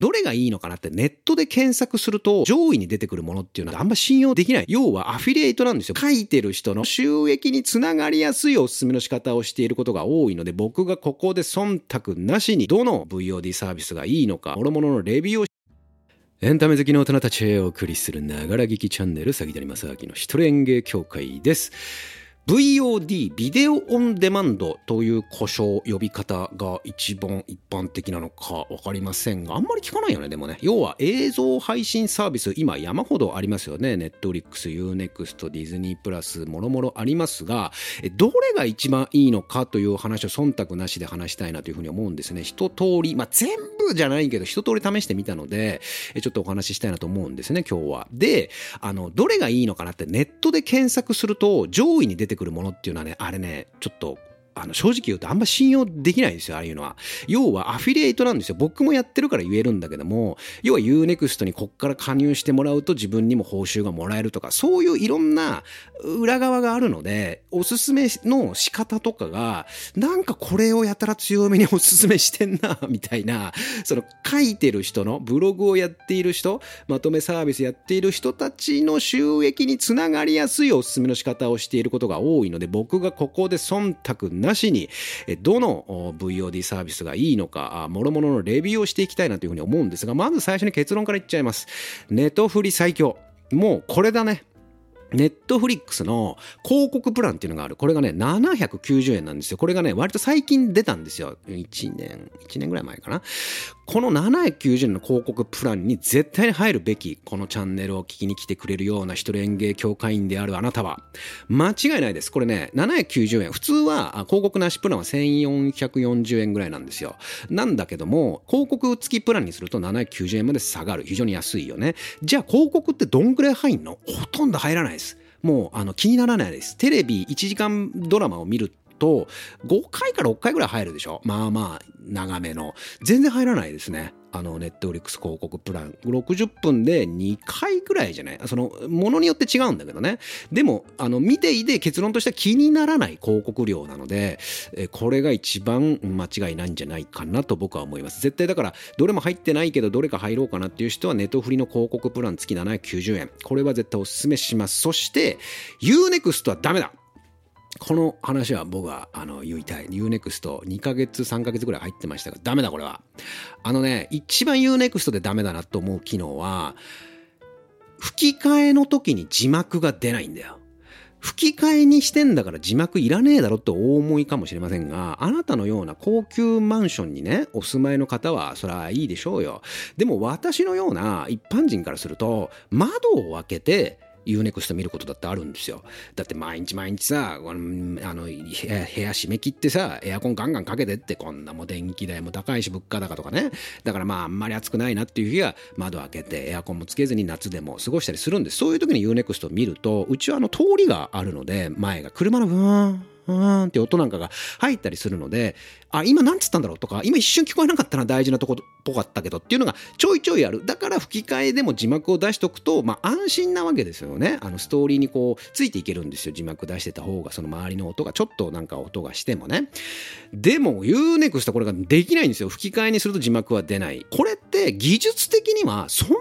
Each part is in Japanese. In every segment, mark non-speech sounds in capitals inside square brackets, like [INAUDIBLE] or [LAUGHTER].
どれがいいのかなってネットで検索すると上位に出てくるものっていうのはあんま信用できない。要はアフィリエイトなんですよ。書いてる人の収益につながりやすいおすすめの仕方をしていることが多いので僕がここで忖度なしにどの VOD サービスがいいのか、諸々のレビューをエンタメ好きの大人たちへお送りするながら聞きチャンネル、詐欺谷正明の一人演芸協会です。VOD、ビデオオンデマンドという故障呼び方が一番一般的なのかわかりませんが、あんまり聞かないよね、でもね。要は映像配信サービス、今山ほどありますよね。ネットフリックス、UNEXT、ディズニープラス、もろもろありますが、どれが一番いいのかという話を忖度なしで話したいなというふうに思うんですね。一通り、まあ、全部じゃないけど、一通り試してみたので、ちょっとお話ししたいなと思うんですね、今日は。で、あの、どれがいいのかなってネットで検索すると上位に出てくるものっていうのはね、あれね、ちょっとあの正直言うとあんま信用できないですよ、ああいうのは。要はアフィリエイトなんですよ。僕もやってるから言えるんだけども、要は Unext にこっから加入してもらうと自分にも報酬がもらえるとか、そういういろんな裏側があるので、おすすめの仕方とかが、なんかこれをやたら強めに [LAUGHS] おすすめしてんな、みたいな、その書いてる人の、ブログをやっている人、まとめサービスやっている人たちの収益につながりやすいおすすめの仕方をしていることが多いので、僕がここで忖度ななしに、どの VOD サービスがいいのか、もろもろのレビューをしていきたいなというふうに思うんですが、まず最初に結論から言っちゃいます。ネトフリ最強。もうこれだね。ネットフリックスの広告プランっていうのがある。これがね、790円なんですよ。これがね、割と最近出たんですよ。1年、1年ぐらい前かな。この790円の広告プランに絶対に入るべき、このチャンネルを聞きに来てくれるような一人演芸協会員であるあなたは、間違いないです。これね、790円。普通は広告なしプランは1440円ぐらいなんですよ。なんだけども、広告付きプランにすると790円まで下がる。非常に安いよね。じゃあ広告ってどんぐらい入んの？ほとんど入らない。もうあの気にならないです。テレビ1時間ドラマを見ると5回から6回ぐらい入るでしょ？まあまあ長めの。全然入らないですね。あのネットフリックス広告プラン。60分で2回ぐらいじゃない？そのものによって違うんだけどね。でもあの見ていて結論としては気にならない広告量なのでえこれが一番間違いないんじゃないかなと僕は思います。絶対だからどれも入ってないけどどれか入ろうかなっていう人はネットフリの広告プラン月790円。これは絶対おすすめします。そして UNEXT はダメだ。この話は僕はあの言いたい。UNEXT2 ヶ月、3ヶ月ぐらい入ってましたが、ダメだこれは。あのね、一番 UNEXT でダメだなと思う機能は、吹き替えの時に字幕が出ないんだよ。吹き替えにしてんだから字幕いらねえだろってお思いかもしれませんが、あなたのような高級マンションにね、お住まいの方はそりゃいいでしょうよ。でも私のような一般人からすると、窓を開けて、 U-NEXT 見ることだってあるんですよ。だって毎日毎日さ、あの部屋閉め切ってさ、エアコンガンガンかけてって、こんなも電気代も高いし、物価高とかね。だからまあ、あんまり暑くないなっていう日は、窓開けて、エアコンもつけずに夏でも過ごしたりするんです。そういう時に U-NEXT 見ると、うちはあの通りがあるので、前が車のブーン、うーんって音なんかが入ったりするので、あ、今何つったんだろうとか、今一瞬聞こえなかったな大事なとこぽかったけどっていうのがちょいちょいある。だから吹き替えでも字幕を出しとくと、まあ安心なわけですよね。あのストーリーにこうついていけるんですよ。字幕出してた方が、その周りの音がちょっとなんか音がしてもね。でも UNEXT これができないんですよ。吹き替えにすると字幕は出ない。これって技術的にはそんなに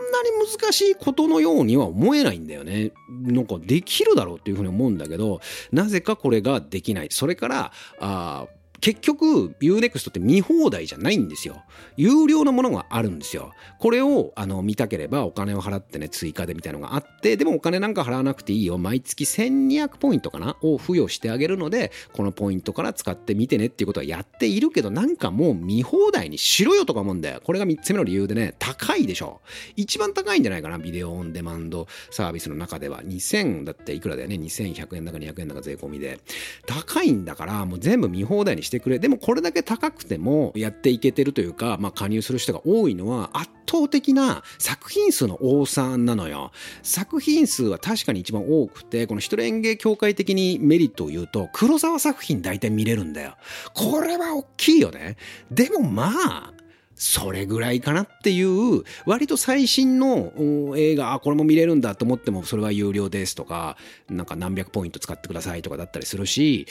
難しいことのようには思えないんだよね。なんかできるだろうっていうふうに思うんだけど、なぜかこれができない。それから、あ結局 UNEXT って見放題じゃないんですよ。有料のものがあるんですよ。これをあの見たければお金を払ってね追加でみたいなのがあってでもお金なんか払わなくていいよ毎月1200ポイントかな？を付与してあげるのでこのポイントから使ってみてねっていうことはやっているけどなんかもう見放題にしろよとか思うんだよ。これが3つ目の理由でね高いでしょ。一番高いんじゃないかな？ビデオオンデマンドサービスの中では2000だっていくらだよね？2100円だか200円だか税込みで高いんだからもう全部見放題にしてくれ。でもこれだけ高くてもやっていけてるというか、まあ、加入する人が多いのは圧倒的な作品数の多さなのよ。作品数は確かに一番多くて、この一人演芸協会的にメリットを言うと、黒沢作品大体見れるんだよ。これは大きいよね。でもまあ、それぐらいかなっていう割と最新の映画あこれも見れるんだと思ってもそれは有料ですとかなんか何百ポイント使ってくださいとかだったりするし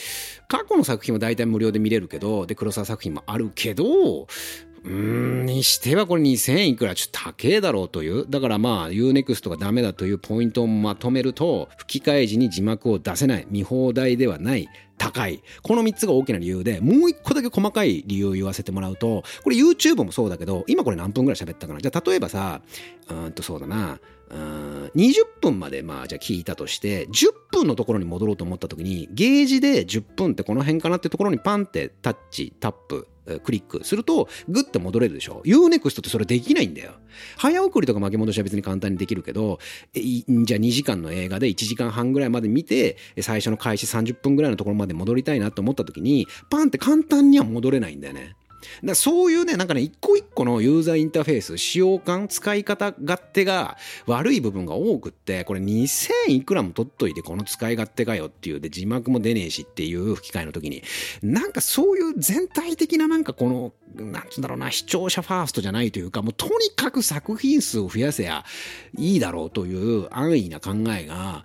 過去の作品は大体無料で見れるけどで黒沢作品もあるけどうーん、にしてはこれ2000いくらちょっと高えだろうという。だからまあ Unext がダメだというポイントをまとめると、吹き替え時に字幕を出せない、見放題ではない、高い。この3つが大きな理由で、もう1個だけ細かい理由を言わせてもらうと、これ YouTube もそうだけど、今これ何分ぐらい喋ったかな？じゃあ例えばさ、うんとそうだな、うん20分までまあじゃあ聞いたとして10分のところに戻ろうと思った時にゲージで10分ってこの辺かなってところにパンってタッチタップクリックするとグッて戻れるでしょ ?Unext ってそれできないんだよ。早送りとか巻き戻しは別に簡単にできるけど、じゃあ2時間の映画で1時間半ぐらいまで見て、最初の開始30分ぐらいのところまでで戻りたいなと思った時に、パンって簡単には戻れないんだよね。だそういうね、なんかね、一個一個のユーザーインターフェース、使用感、使い方勝手が悪い部分が多くって、これ2000いくらも取っといてこの使い勝手かよっていうで、字幕も出ねえしっていう吹き替えの時に、なんかそういう全体的ななんかこの、なんつうんだろうな、視聴者ファーストじゃないというか、もうとにかく作品数を増やせやいいだろうという安易な考えが、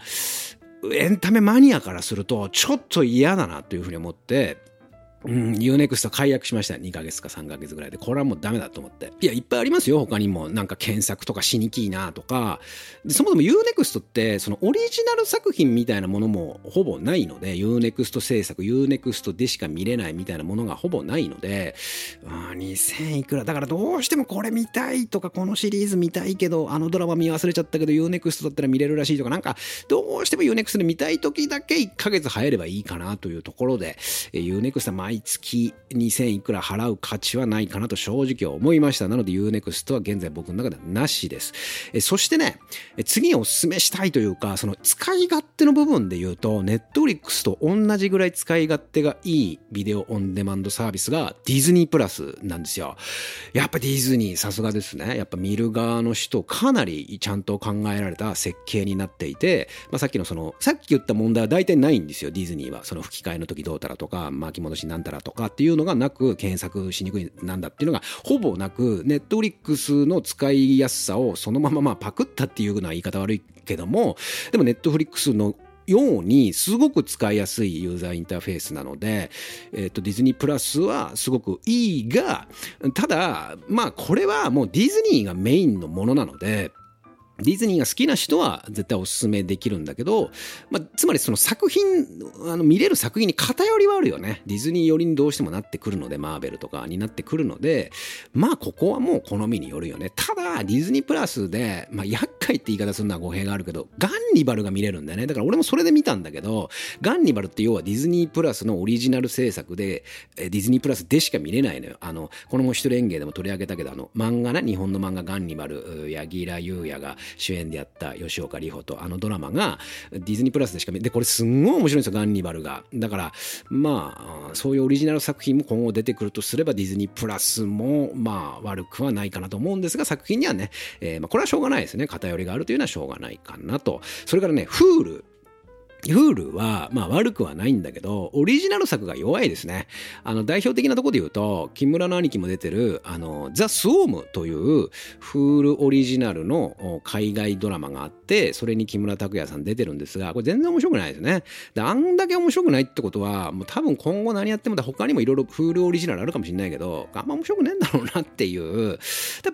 エンタメマニアからするとちょっと嫌だなというふうに思って、うん、UNEXT 解約しました。2ヶ月か3ヶ月ぐらいで。これはもうダメだと思って。いや、いっぱいありますよ。他にも。なんか検索とかしにきいなとか。でそもそも UNEXT って、そのオリジナル作品みたいなものもほぼないので、UNEXT 制作、UNEXT でしか見れないみたいなものがほぼないので、あ2000いくら。だからどうしてもこれ見たいとか、このシリーズ見たいけど、あのドラマ見忘れちゃったけど、UNEXT だったら見れるらしいとか、なんか、どうしても UNEXT で見たい時だけ1ヶ月入ればいいかなというところで、UNEXT は毎毎月2000いくら払う価値はないかなと正直思いました。なので Unext は現在僕の中ではなしです。えそしてね、次にお勧めしたいというか、その使い勝手の部分で言うと、Netflix と同じぐらい使い勝手がいいビデオオンデマンドサービスがディズニープラスなんですよ。やっぱディズニーさすがですね。やっぱ見る側の人かなりちゃんと考えられた設計になっていて、まあ、さっきのその、さっき言った問題は大体ないんですよ、ディズニーは。その吹き替えの時どうたらとか、巻き戻しなんたらとかっていうのがなく、検索しにくいなんだっていうのがほぼなく、ネットフリックスの使いやすさをそのまままあパクったっていうのは言い方悪いけども、でもネットフリックスのようにすごく使いやすいユーザーインターフェースなので、えっ、と、ディズニープラスはすごくいいが、ただ、まあこれはもうディズニーがメインのものなので、ディズニーが好きな人は絶対おすすめできるんだけど、まあ、つまりその作品、あの見れる作品に偏りはあるよね。ディズニー寄りにどうしてもなってくるので、マーベルとかになってくるので、まあここはもう好みによるよね。ただ、ディズニープラスで、まあ厄介って言い方するのは語弊があるけど、ガンニバルが見れるんだよね。だから俺もそれで見たんだけど、ガンニバルって要はディズニープラスのオリジナル制作で、ディズニープラスでしか見れないのよ。あの、このも一人演芸でも取り上げたけど、あの、漫画ね、日本の漫画ガンニバル、柳楽優弥が主演でやった吉岡里帆とあのドラマがディズニープラスでしか見でこれすんごい面白いんですよガンニバルが。だからまあそういうオリジナル作品も今後出てくるとすればディズニープラスもまあ悪くはないかなと思うんですが作品にはね、えー、まあこれはしょうがないですね。偏りがあるというのはしょうがないかなと。それからね Hulu フールは、まあ悪くはないんだけど、オリジナル作が弱いですね。あの、代表的なとこで言うと、木村の兄貴も出てる、あの、ザ・スウォームという、フールオリジナルの海外ドラマがあって、それに木村拓哉さん出てるんですが、これ全然面白くないですね。で、あんだけ面白くないってことは、もう多分今後何やっても、他にもいろいろ Hulu オリジナルあるかもしれないけど、あんま面白くねえんだろうなっていう、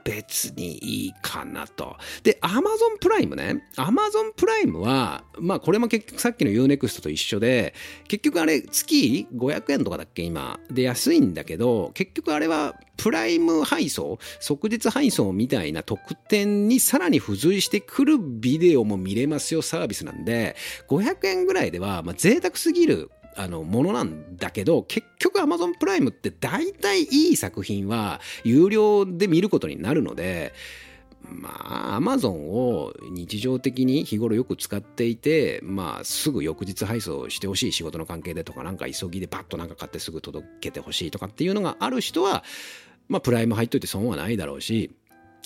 別にいいかなと。で、Amazon プライムね。Amazon プライムは、まあこれも結局さっきの UNEXT と一緒で、結局あれ月500円とかだっけ今。で安いんだけど、結局あれはプライム配送、即日配送みたいな特典にさらに付随してくるビデオも見れますよサービスなんで、500円ぐらいでは、まあ、贅沢すぎるあの、ものなんだけど、結局 Amazon プライムって大体いい作品は有料で見ることになるので、まあ、アマゾンを日常的に日頃よく使っていて、まあ、すぐ翌日配送してほしい仕事の関係でとか、なんか急ぎでパッとなんか買ってすぐ届けてほしいとかっていうのがある人は、まあ、プライム入っといて損はないだろうし、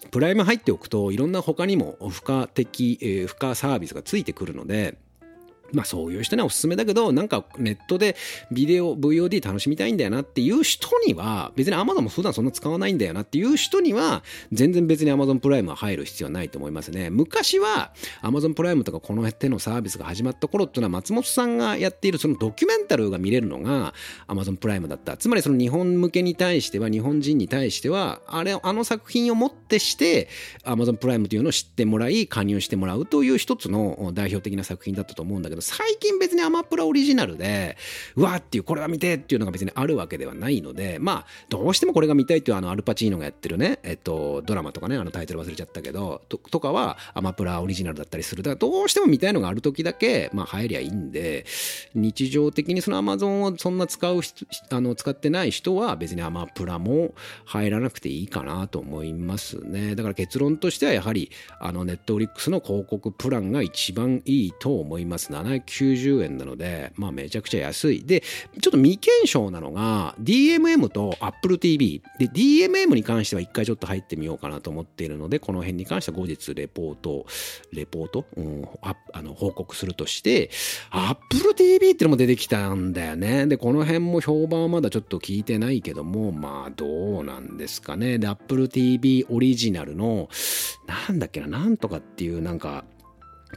プライム入っておくといろんな他にも付加的、えー、付加サービスがついてくるので、まあそういう人にはおすすめだけど、なんかネットでビデオ、VOD 楽しみたいんだよなっていう人には、別に Amazon も普段そんな使わないんだよなっていう人には、全然別に Amazon プライムは入る必要ないと思いますね。昔は Amazon プライムとかこの手のサービスが始まった頃っていうのは松本さんがやっているそのドキュメンタルが見れるのが Amazon プライムだった。つまりその日本向けに対しては、日本人に対しては、あれ、あの作品をもってして Amazon プライムというのを知ってもらい、加入してもらうという一つの代表的な作品だったと思うんだけど、最近別にアマプラオリジナルで、うわーっていう、これは見てっていうのが別にあるわけではないので、まあ、どうしてもこれが見たいっていうあの、アルパチーノがやってるね、えっと、ドラマとかね、あのタイトル忘れちゃったけど、ととかはアマプラオリジナルだったりする。だからどうしても見たいのがある時だけ、まあ、入りゃいいんで、日常的にそのアマゾンをそんな使う、あの、使ってない人は別にアマプラも入らなくていいかなと思いますね。だから結論としてはやはり、あの、ネットフリックスの広告プランが一番いいと思います。790円なので、まあめちゃくちゃ安い。で、ちょっと未検証なのが、DMM と Apple TV。で、DMM に関しては一回ちょっと入ってみようかなと思っているので、この辺に関しては後日レポート、レポート、うん、ああの報告するとして、Apple TV ってのも出てきたんだよね。で、この辺も評判はまだちょっと聞いてないけども、まあどうなんですかね。で、Apple TV オリジナルの、なんだっけな、なんとかっていうなんか、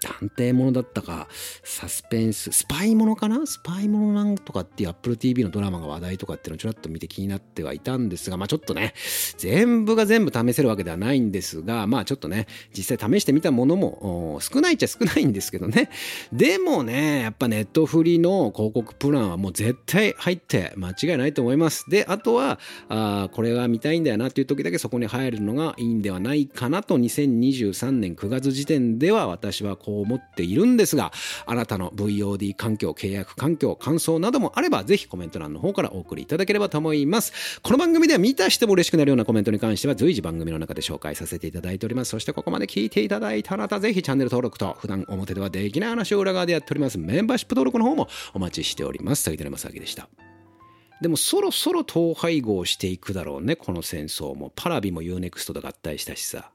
探偵ものだったか、サスペンス、スパイものかなスパイものなんとかっていう Apple TV のドラマが話題とかっていうのをちょらっと見て気になってはいたんですが、まあちょっとね、全部が全部試せるわけではないんですが、まあちょっとね、実際試してみたものも少ないっちゃ少ないんですけどね。でもね、やっぱネットフリの広告プランはもう絶対入って間違いないと思います。で、あとは、あこれが見たいんだよなっていう時だけそこに入るのがいいんではないかなと2023年9月時点では私はこう思っているんですが、あなたの VOD 環境、契約環境、感想などもあれば、ぜひコメント欄の方からお送りいただければと思います。この番組では見たしても嬉しくなるようなコメントに関しては随時番組の中で紹介させていただいております。そしてここまで聞いていただいたあなた、ぜひチャンネル登録と、普段表ではできない話を裏側でやっております。メンバーシップ登録の方もお待ちしております。杉田正明でした。でもそろそろ統廃合していくだろうね、この戦争も。パラビも UNEXT と合体したしさ。